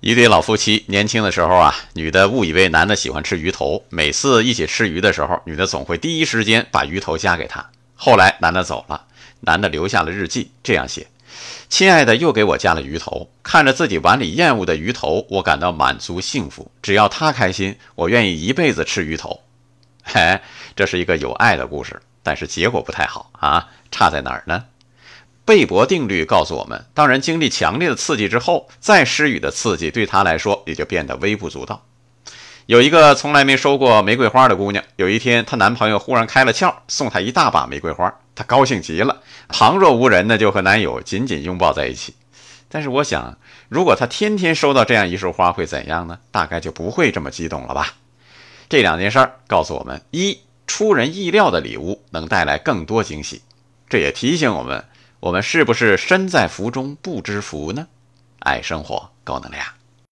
一对老夫妻年轻的时候啊，女的误以为男的喜欢吃鱼头，每次一起吃鱼的时候，女的总会第一时间把鱼头夹给他。后来男的走了，男的留下了日记，这样写：“亲爱的，又给我夹了鱼头，看着自己碗里厌恶的鱼头，我感到满足幸福。只要他开心，我愿意一辈子吃鱼头。”嘿，这是一个有爱的故事，但是结果不太好啊，差在哪儿呢？贝博定律告诉我们，当人经历强烈的刺激之后，再施予的刺激对他来说也就变得微不足道。有一个从来没收过玫瑰花的姑娘，有一天她男朋友忽然开了窍，送她一大把玫瑰花，她高兴极了，旁若无人的就和男友紧紧拥抱在一起。但是我想，如果她天天收到这样一束花会怎样呢？大概就不会这么激动了吧。这两件事儿告诉我们：一，出人意料的礼物能带来更多惊喜；这也提醒我们。我们是不是身在福中不知福呢？爱生活，高能量。